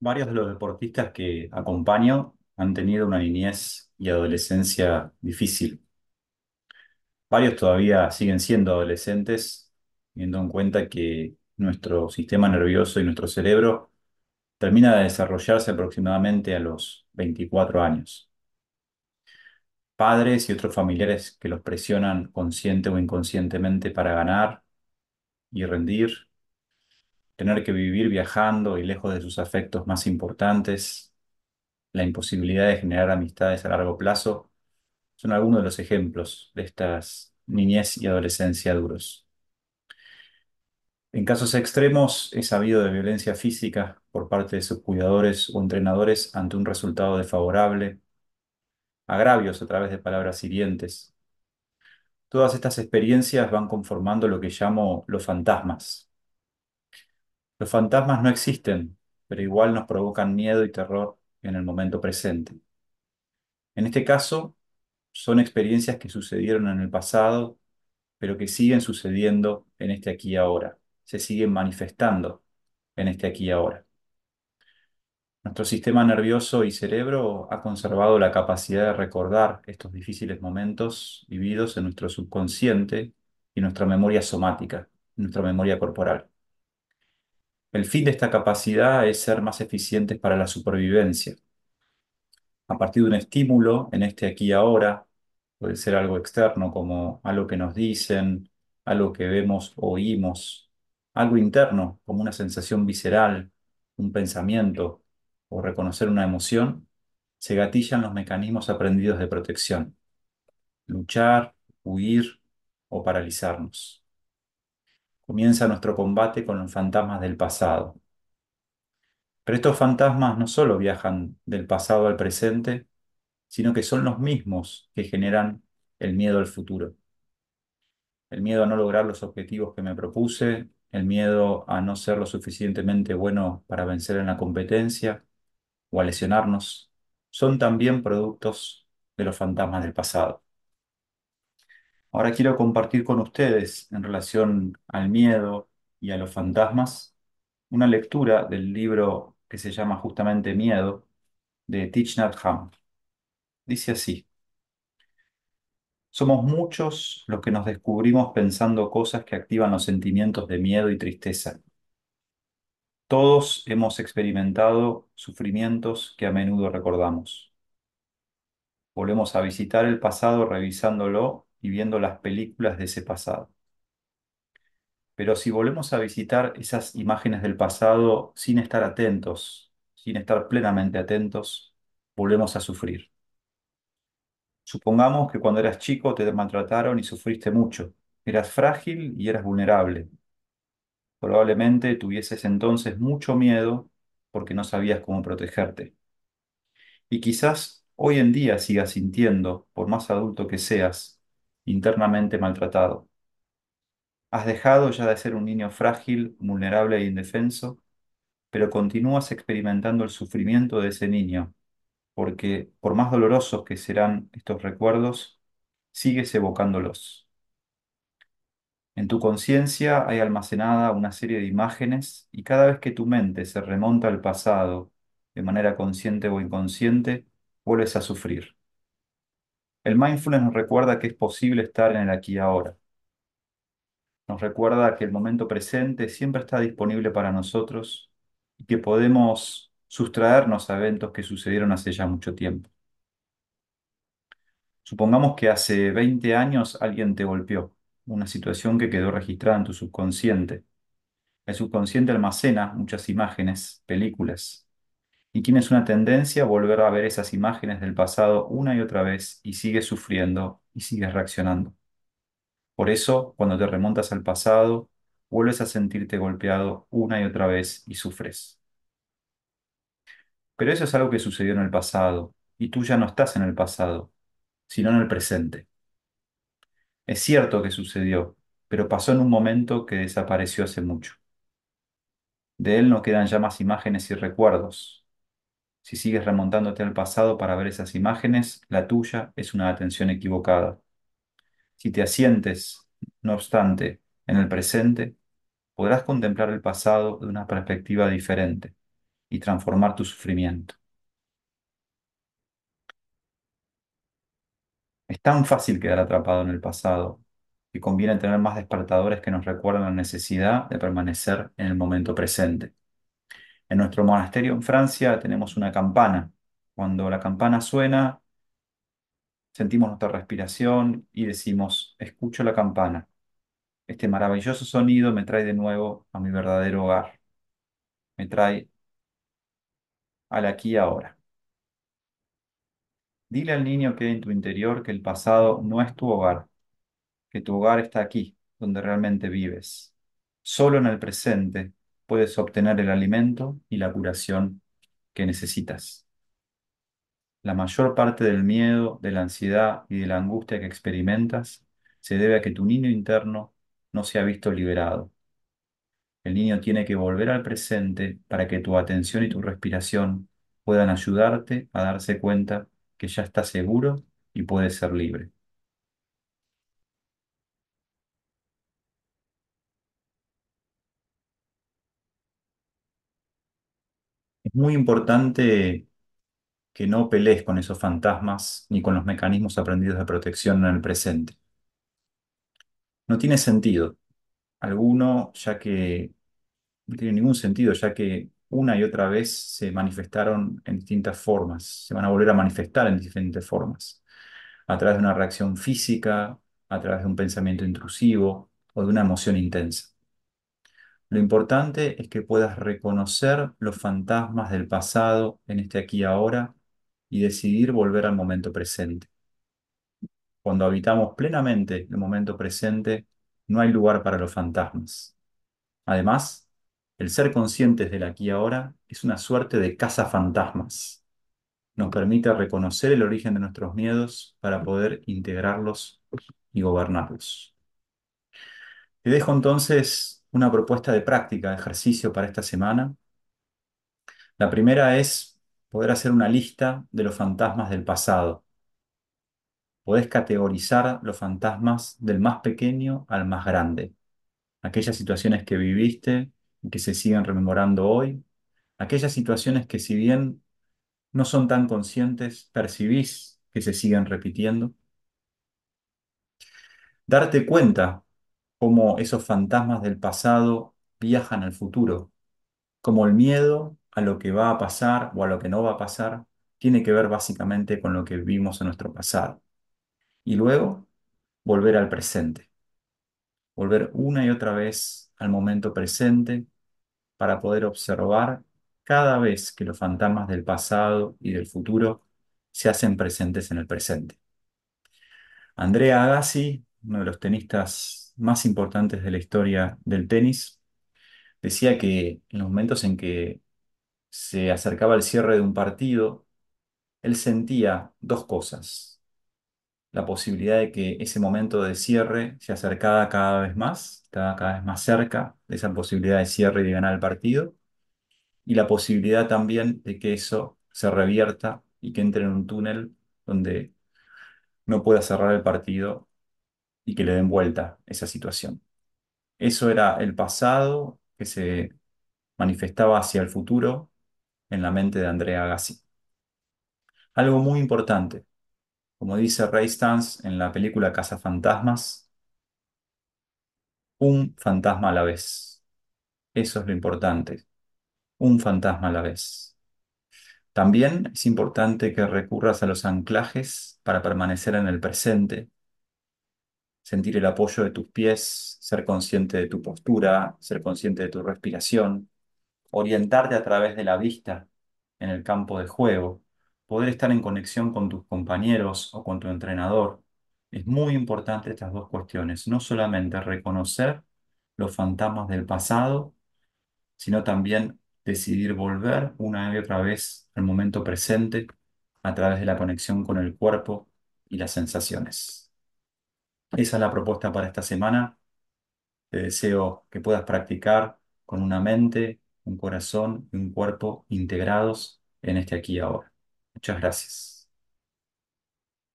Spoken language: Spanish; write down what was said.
Varios de los deportistas que acompaño han tenido una niñez y adolescencia difícil. Varios todavía siguen siendo adolescentes, teniendo en cuenta que nuestro sistema nervioso y nuestro cerebro termina de desarrollarse aproximadamente a los 24 años. Padres y otros familiares que los presionan consciente o inconscientemente para ganar y rendir, tener que vivir viajando y lejos de sus afectos más importantes, la imposibilidad de generar amistades a largo plazo, son algunos de los ejemplos de estas niñez y adolescencia duros. En casos extremos, es sabido de violencia física por parte de sus cuidadores o entrenadores ante un resultado desfavorable, agravios a través de palabras hirientes. Todas estas experiencias van conformando lo que llamo los fantasmas. Los fantasmas no existen, pero igual nos provocan miedo y terror en el momento presente. En este caso, son experiencias que sucedieron en el pasado, pero que siguen sucediendo en este aquí y ahora, se siguen manifestando en este aquí y ahora. Nuestro sistema nervioso y cerebro ha conservado la capacidad de recordar estos difíciles momentos vividos en nuestro subconsciente y nuestra memoria somática, nuestra memoria corporal. El fin de esta capacidad es ser más eficientes para la supervivencia. A partir de un estímulo en este aquí y ahora, puede ser algo externo como algo que nos dicen, algo que vemos oímos, algo interno como una sensación visceral, un pensamiento o reconocer una emoción, se gatillan los mecanismos aprendidos de protección, luchar, huir o paralizarnos. Comienza nuestro combate con los fantasmas del pasado. Pero estos fantasmas no solo viajan del pasado al presente, sino que son los mismos que generan el miedo al futuro. El miedo a no lograr los objetivos que me propuse, el miedo a no ser lo suficientemente bueno para vencer en la competencia o a lesionarnos, son también productos de los fantasmas del pasado. Ahora quiero compartir con ustedes en relación al miedo y a los fantasmas una lectura del libro que se llama justamente Miedo de Thich Nhat. Dice así. Somos muchos los que nos descubrimos pensando cosas que activan los sentimientos de miedo y tristeza. Todos hemos experimentado sufrimientos que a menudo recordamos. Volvemos a visitar el pasado revisándolo y viendo las películas de ese pasado. Pero si volvemos a visitar esas imágenes del pasado sin estar atentos, sin estar plenamente atentos, volvemos a sufrir. Supongamos que cuando eras chico te maltrataron y sufriste mucho. Eras frágil y eras vulnerable. Probablemente tuvieses entonces mucho miedo porque no sabías cómo protegerte. Y quizás hoy en día sigas sintiendo, por más adulto que seas, internamente maltratado. Has dejado ya de ser un niño frágil, vulnerable e indefenso, pero continúas experimentando el sufrimiento de ese niño, porque por más dolorosos que serán estos recuerdos, sigues evocándolos. En tu conciencia hay almacenada una serie de imágenes y cada vez que tu mente se remonta al pasado, de manera consciente o inconsciente, vuelves a sufrir. El mindfulness nos recuerda que es posible estar en el aquí y ahora. Nos recuerda que el momento presente siempre está disponible para nosotros y que podemos sustraernos a eventos que sucedieron hace ya mucho tiempo. Supongamos que hace 20 años alguien te golpeó, una situación que quedó registrada en tu subconsciente. El subconsciente almacena muchas imágenes, películas, y tienes una tendencia a volver a ver esas imágenes del pasado una y otra vez y sigues sufriendo y sigues reaccionando. Por eso, cuando te remontas al pasado, vuelves a sentirte golpeado una y otra vez y sufres. Pero eso es algo que sucedió en el pasado, y tú ya no estás en el pasado, sino en el presente. Es cierto que sucedió, pero pasó en un momento que desapareció hace mucho. De él no quedan ya más imágenes y recuerdos. Si sigues remontándote al pasado para ver esas imágenes, la tuya es una atención equivocada. Si te asientes, no obstante, en el presente, podrás contemplar el pasado de una perspectiva diferente, y transformar tu sufrimiento. Es tan fácil quedar atrapado en el pasado que conviene tener más despertadores que nos recuerden la necesidad de permanecer en el momento presente. En nuestro monasterio en Francia tenemos una campana. Cuando la campana suena, sentimos nuestra respiración y decimos, escucho la campana. Este maravilloso sonido me trae de nuevo a mi verdadero hogar. Me trae al aquí y ahora. Dile al niño que hay en tu interior que el pasado no es tu hogar, que tu hogar está aquí, donde realmente vives. Solo en el presente puedes obtener el alimento y la curación que necesitas. La mayor parte del miedo, de la ansiedad y de la angustia que experimentas se debe a que tu niño interno no se ha visto liberado. El niño tiene que volver al presente para que tu atención y tu respiración puedan ayudarte a darse cuenta que ya está seguro y puede ser libre. Muy importante que no pelees con esos fantasmas ni con los mecanismos aprendidos de protección en el presente. No tiene sentido alguno, ya que no tiene ningún sentido, ya que una y otra vez se manifestaron en distintas formas, se van a volver a manifestar en diferentes formas, a través de una reacción física, a través de un pensamiento intrusivo o de una emoción intensa. Lo importante es que puedas reconocer los fantasmas del pasado en este aquí y ahora y decidir volver al momento presente. Cuando habitamos plenamente el momento presente, no hay lugar para los fantasmas. Además, el ser conscientes del aquí y ahora es una suerte de caza-fantasmas. Nos permite reconocer el origen de nuestros miedos para poder integrarlos y gobernarlos. Te dejo entonces una propuesta de práctica, de ejercicio para esta semana. La primera es poder hacer una lista de los fantasmas del pasado. Podés categorizar los fantasmas del más pequeño al más grande. Aquellas situaciones que viviste y que se siguen rememorando hoy. Aquellas situaciones que si bien no son tan conscientes, percibís que se siguen repitiendo. Darte cuenta cómo esos fantasmas del pasado viajan al futuro, como el miedo a lo que va a pasar o a lo que no va a pasar tiene que ver básicamente con lo que vivimos en nuestro pasado. Y luego volver al presente, volver una y otra vez al momento presente para poder observar cada vez que los fantasmas del pasado y del futuro se hacen presentes en el presente. Andrea Agassi, uno de los tenistas más importantes de la historia del tenis, decía que en los momentos en que se acercaba el cierre de un partido, él sentía dos cosas. La posibilidad de que ese momento de cierre se acercaba cada vez más, estaba cada vez más cerca de esa posibilidad de cierre y de ganar el partido, y la posibilidad también de que eso se revierta y que entre en un túnel donde no pueda cerrar el partido y que le den vuelta esa situación. Eso era el pasado que se manifestaba hacia el futuro en la mente de Andrea Agassi. Algo muy importante, como dice Ray Stantz en la película Fantasmas, un fantasma a la vez. Eso es lo importante, un fantasma a la vez. También es importante que recurras a los anclajes para permanecer en el presente, sentir el apoyo de tus pies, ser consciente de tu postura, ser consciente de tu respiración, orientarte a través de la vista en el campo de juego, poder estar en conexión con tus compañeros o con tu entrenador. Es muy importante estas dos cuestiones, no solamente reconocer los fantasmas del pasado, sino también decidir volver una y otra vez al momento presente a través de la conexión con el cuerpo y las sensaciones. Esa es la propuesta para esta semana. Te deseo que puedas practicar con una mente, un corazón y un cuerpo integrados en este aquí y ahora. Muchas gracias.